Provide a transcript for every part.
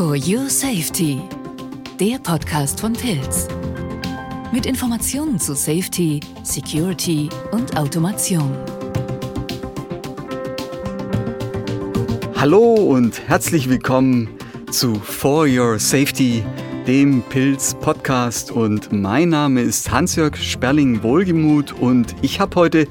For Your Safety, der Podcast von Pilz. Mit Informationen zu Safety, Security und Automation. Hallo und herzlich willkommen zu For Your Safety, dem Pilz Podcast. Und mein Name ist Hans-Jörg Sperling-Wohlgemuth und ich habe heute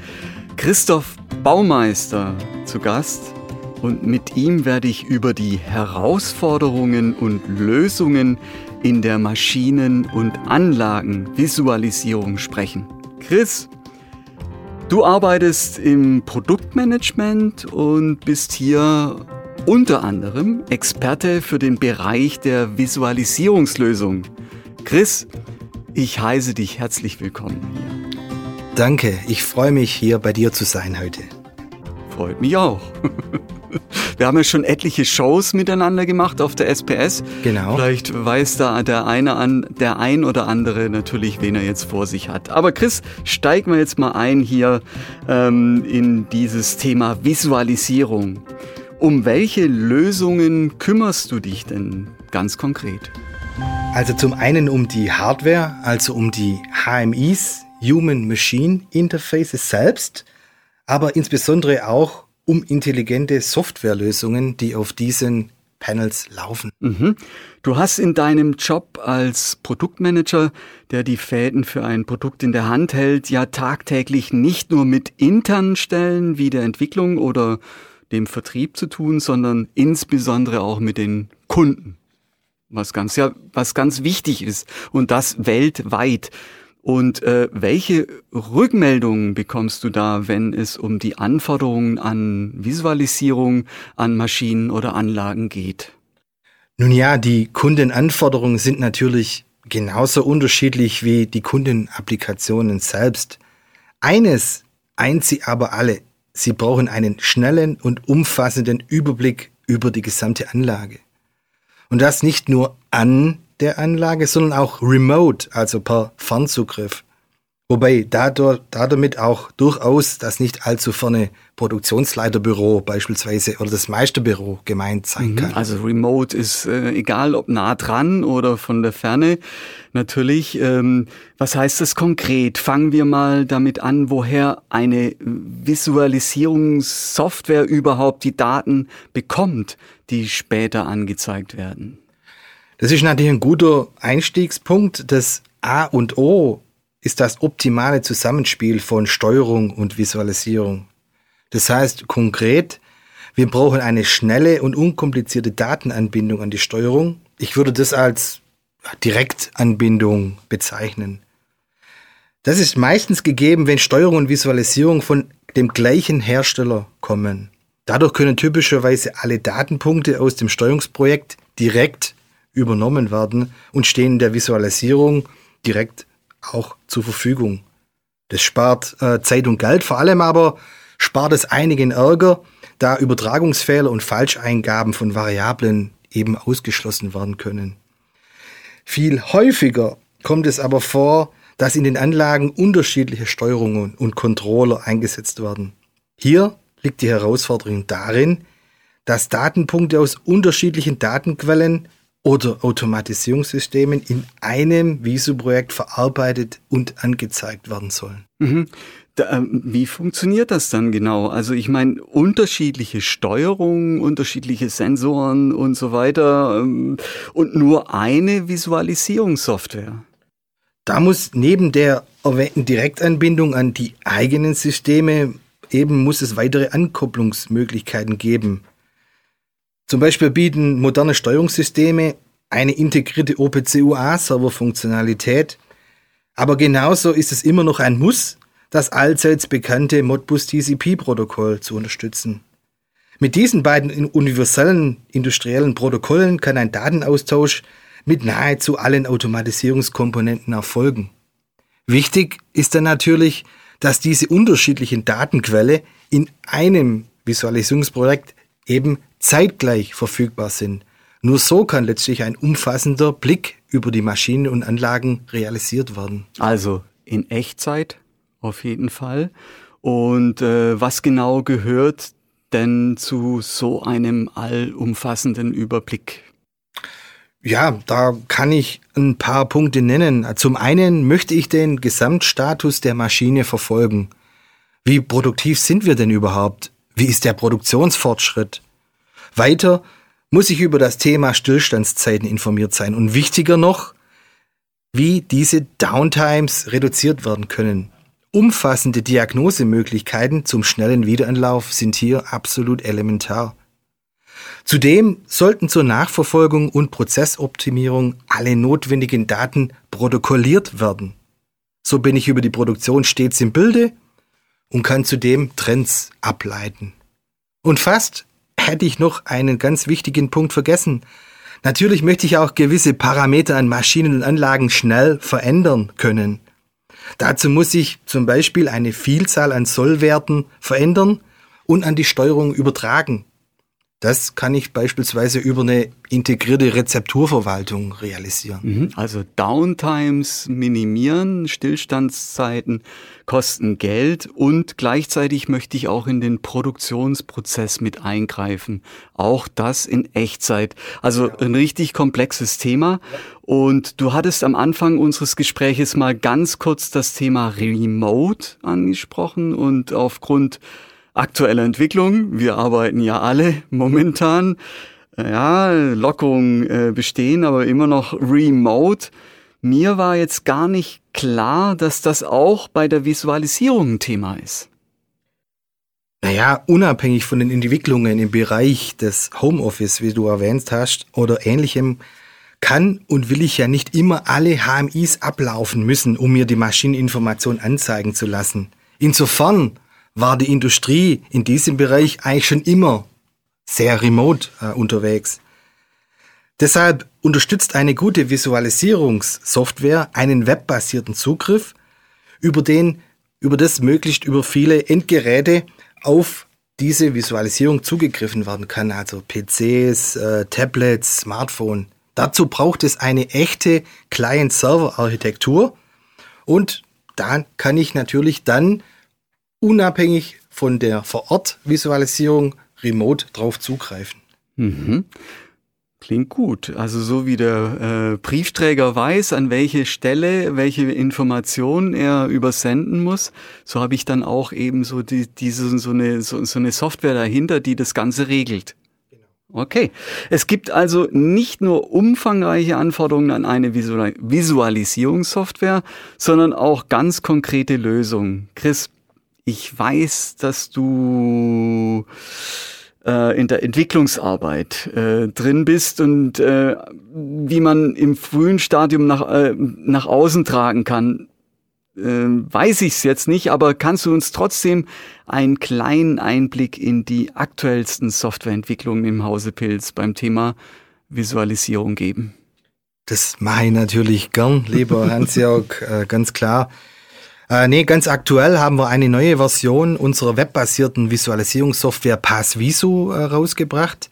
Christoph Baumeister zu Gast und mit ihm werde ich über die Herausforderungen und Lösungen in der Maschinen- und Anlagenvisualisierung sprechen. Chris, du arbeitest im Produktmanagement und bist hier unter anderem Experte für den Bereich der Visualisierungslösung. Chris, ich heiße dich herzlich willkommen hier. Danke, ich freue mich hier bei dir zu sein heute. Freut mich auch. Wir haben ja schon etliche Shows miteinander gemacht auf der SPS. Genau. Vielleicht weiß da der eine an, der ein oder andere natürlich, wen er jetzt vor sich hat. Aber Chris, steigen wir jetzt mal ein hier ähm, in dieses Thema Visualisierung. Um welche Lösungen kümmerst du dich denn ganz konkret? Also zum einen um die Hardware, also um die HMIs, Human Machine Interfaces selbst, aber insbesondere auch um intelligente Softwarelösungen, die auf diesen Panels laufen. Mhm. Du hast in deinem Job als Produktmanager, der die Fäden für ein Produkt in der Hand hält, ja tagtäglich nicht nur mit internen Stellen wie der Entwicklung oder dem Vertrieb zu tun, sondern insbesondere auch mit den Kunden. Was ganz, ja, was ganz wichtig ist. Und das weltweit. Und äh, welche Rückmeldungen bekommst du da, wenn es um die Anforderungen an Visualisierung an Maschinen oder Anlagen geht? Nun ja, die Kundenanforderungen sind natürlich genauso unterschiedlich wie die Kundenapplikationen selbst. Eines eint sie aber alle. Sie brauchen einen schnellen und umfassenden Überblick über die gesamte Anlage. Und das nicht nur an der Anlage, sondern auch remote, also per Fernzugriff. Wobei dadurch, damit auch durchaus das nicht allzu ferne Produktionsleiterbüro beispielsweise oder das Meisterbüro gemeint sein mhm. kann. Also remote ist äh, egal, ob nah dran oder von der Ferne. Natürlich, ähm, was heißt das konkret? Fangen wir mal damit an, woher eine Visualisierungssoftware überhaupt die Daten bekommt, die später angezeigt werden. Das ist natürlich ein guter Einstiegspunkt. Das A und O ist das optimale Zusammenspiel von Steuerung und Visualisierung. Das heißt konkret, wir brauchen eine schnelle und unkomplizierte Datenanbindung an die Steuerung. Ich würde das als Direktanbindung bezeichnen. Das ist meistens gegeben, wenn Steuerung und Visualisierung von dem gleichen Hersteller kommen. Dadurch können typischerweise alle Datenpunkte aus dem Steuerungsprojekt direkt übernommen werden und stehen der Visualisierung direkt auch zur Verfügung. Das spart äh, Zeit und Geld, vor allem aber spart es einigen Ärger, da Übertragungsfehler und Falscheingaben von Variablen eben ausgeschlossen werden können. Viel häufiger kommt es aber vor, dass in den Anlagen unterschiedliche Steuerungen und Controller eingesetzt werden. Hier liegt die Herausforderung darin, dass Datenpunkte aus unterschiedlichen Datenquellen oder Automatisierungssystemen in einem Visu-Projekt verarbeitet und angezeigt werden sollen. Mhm. Da, ähm, wie funktioniert das dann genau? Also ich meine, unterschiedliche Steuerungen, unterschiedliche Sensoren und so weiter ähm, und nur eine Visualisierungssoftware. Da muss neben der erwähnten Direktanbindung an die eigenen Systeme eben muss es weitere Ankopplungsmöglichkeiten geben. Zum Beispiel bieten moderne Steuerungssysteme eine integrierte OPC-UA-Server-Funktionalität, aber genauso ist es immer noch ein Muss, das allseits bekannte Modbus TCP-Protokoll zu unterstützen. Mit diesen beiden universellen industriellen Protokollen kann ein Datenaustausch mit nahezu allen Automatisierungskomponenten erfolgen. Wichtig ist dann natürlich, dass diese unterschiedlichen Datenquelle in einem Visualisierungsprojekt eben zeitgleich verfügbar sind. Nur so kann letztlich ein umfassender Blick über die Maschinen und Anlagen realisiert werden. Also in Echtzeit auf jeden Fall. Und äh, was genau gehört denn zu so einem allumfassenden Überblick? Ja, da kann ich ein paar Punkte nennen. Zum einen möchte ich den Gesamtstatus der Maschine verfolgen. Wie produktiv sind wir denn überhaupt? Wie ist der Produktionsfortschritt? Weiter muss ich über das Thema Stillstandszeiten informiert sein. Und wichtiger noch, wie diese Downtimes reduziert werden können. Umfassende Diagnosemöglichkeiten zum schnellen Wiederanlauf sind hier absolut elementar. Zudem sollten zur Nachverfolgung und Prozessoptimierung alle notwendigen Daten protokolliert werden. So bin ich über die Produktion stets im Bilde und kann zudem Trends ableiten. Und fast hätte ich noch einen ganz wichtigen Punkt vergessen. Natürlich möchte ich auch gewisse Parameter an Maschinen und Anlagen schnell verändern können. Dazu muss ich zum Beispiel eine Vielzahl an Sollwerten verändern und an die Steuerung übertragen. Das kann ich beispielsweise über eine integrierte Rezepturverwaltung realisieren. Mhm. Also Downtimes minimieren, Stillstandszeiten kosten Geld und gleichzeitig möchte ich auch in den Produktionsprozess mit eingreifen. Auch das in Echtzeit. Also ein richtig komplexes Thema. Und du hattest am Anfang unseres Gespräches mal ganz kurz das Thema Remote angesprochen und aufgrund aktuelle Entwicklung. Wir arbeiten ja alle momentan. Ja, Lockerungen äh, bestehen, aber immer noch remote. Mir war jetzt gar nicht klar, dass das auch bei der Visualisierung ein Thema ist. Naja, unabhängig von den Entwicklungen im Bereich des Homeoffice, wie du erwähnt hast, oder ähnlichem, kann und will ich ja nicht immer alle HMIs ablaufen müssen, um mir die Maschineninformation anzeigen zu lassen. Insofern war die Industrie in diesem Bereich eigentlich schon immer sehr remote äh, unterwegs. Deshalb unterstützt eine gute Visualisierungssoftware einen webbasierten Zugriff, über den über das möglichst über viele Endgeräte auf diese Visualisierung zugegriffen werden kann, also PCs, äh, Tablets, Smartphone. Dazu braucht es eine echte Client-Server-Architektur und da kann ich natürlich dann unabhängig von der Vor-Ort-Visualisierung remote drauf zugreifen. Mhm. Klingt gut. Also so wie der äh, Briefträger weiß, an welche Stelle welche Informationen er übersenden muss, so habe ich dann auch eben so die, diese so eine so, so eine Software dahinter, die das Ganze regelt. Genau. Okay. Es gibt also nicht nur umfangreiche Anforderungen an eine Visualisierungssoftware, sondern auch ganz konkrete Lösungen. Chris, ich weiß, dass du äh, in der Entwicklungsarbeit äh, drin bist und äh, wie man im frühen Stadium nach, äh, nach außen tragen kann, äh, weiß ich es jetzt nicht, aber kannst du uns trotzdem einen kleinen Einblick in die aktuellsten Softwareentwicklungen im Hause Pilz beim Thema Visualisierung geben? Das mache ich natürlich gern, lieber Hans-Jörg, äh, ganz klar. Äh, nee, ganz aktuell haben wir eine neue Version unserer webbasierten Visualisierungssoftware PassVisu äh, rausgebracht.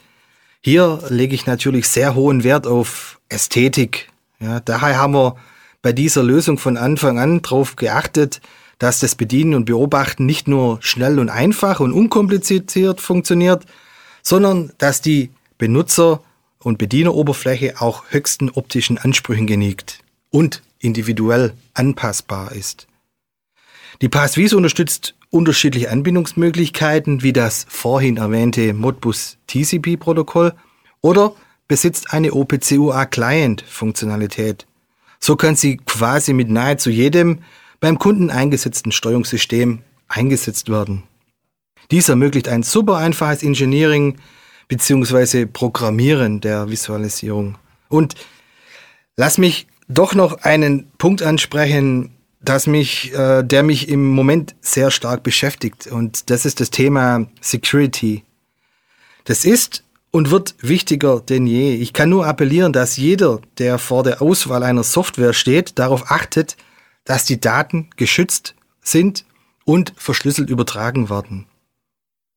Hier lege ich natürlich sehr hohen Wert auf Ästhetik. Ja, daher haben wir bei dieser Lösung von Anfang an darauf geachtet, dass das Bedienen und Beobachten nicht nur schnell und einfach und unkompliziert funktioniert, sondern dass die Benutzer- und Bedieneroberfläche auch höchsten optischen Ansprüchen genügt und individuell anpassbar ist. Die PassViso unterstützt unterschiedliche Anbindungsmöglichkeiten, wie das vorhin erwähnte Modbus TCP-Protokoll oder besitzt eine OPC-UA-Client-Funktionalität. So kann sie quasi mit nahezu jedem beim Kunden eingesetzten Steuerungssystem eingesetzt werden. Dies ermöglicht ein super einfaches Engineering bzw. Programmieren der Visualisierung. Und lass mich doch noch einen Punkt ansprechen, das mich, äh, der mich im Moment sehr stark beschäftigt. Und das ist das Thema Security. Das ist und wird wichtiger denn je. Ich kann nur appellieren, dass jeder, der vor der Auswahl einer Software steht, darauf achtet, dass die Daten geschützt sind und verschlüsselt übertragen werden.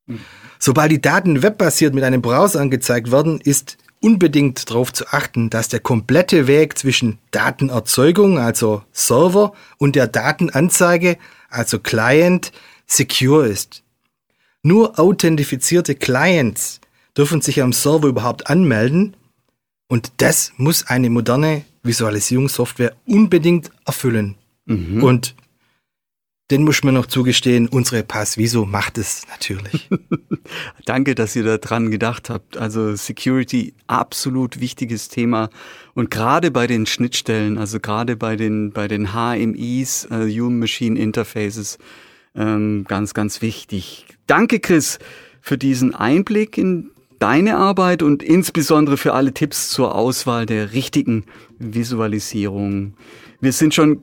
Mhm. Sobald die Daten webbasiert mit einem Browser angezeigt werden, ist unbedingt darauf zu achten, dass der komplette Weg zwischen Datenerzeugung, also Server, und der Datenanzeige, also Client, secure ist. Nur authentifizierte Clients dürfen sich am Server überhaupt anmelden Und das muss eine moderne Visualisierungssoftware unbedingt erfüllen. Mhm. Und den muss man noch zugestehen, unsere Passviso macht es natürlich. Danke, dass ihr da dran gedacht habt. Also Security, absolut wichtiges Thema. Und gerade bei den Schnittstellen, also gerade bei den, bei den HMIs, äh, Human Machine Interfaces, ähm, ganz, ganz wichtig. Danke, Chris, für diesen Einblick in deine Arbeit und insbesondere für alle Tipps zur Auswahl der richtigen Visualisierung. Wir sind schon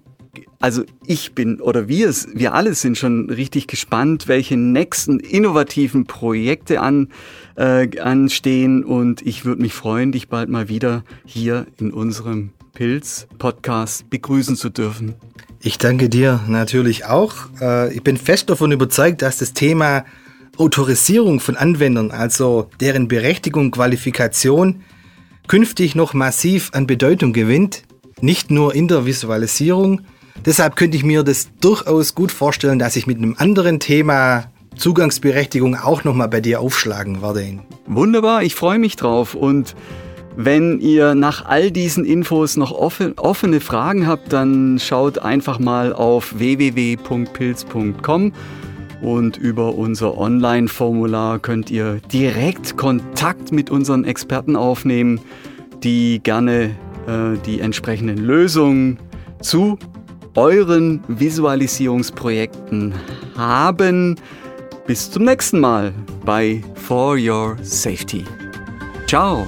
also ich bin oder wir, wir alle sind schon richtig gespannt, welche nächsten innovativen Projekte an, äh, anstehen und ich würde mich freuen, dich bald mal wieder hier in unserem Pilz-Podcast begrüßen zu dürfen. Ich danke dir natürlich auch. Äh, ich bin fest davon überzeugt, dass das Thema Autorisierung von Anwendern, also deren Berechtigung, Qualifikation, künftig noch massiv an Bedeutung gewinnt. Nicht nur in der Visualisierung, Deshalb könnte ich mir das durchaus gut vorstellen, dass ich mit einem anderen Thema Zugangsberechtigung auch nochmal bei dir aufschlagen werde. Wunderbar, ich freue mich drauf und wenn ihr nach all diesen Infos noch offene Fragen habt, dann schaut einfach mal auf www.pilz.com und über unser Online-Formular könnt ihr direkt Kontakt mit unseren Experten aufnehmen, die gerne äh, die entsprechenden Lösungen zu euren Visualisierungsprojekten haben. Bis zum nächsten Mal bei For Your Safety. Ciao!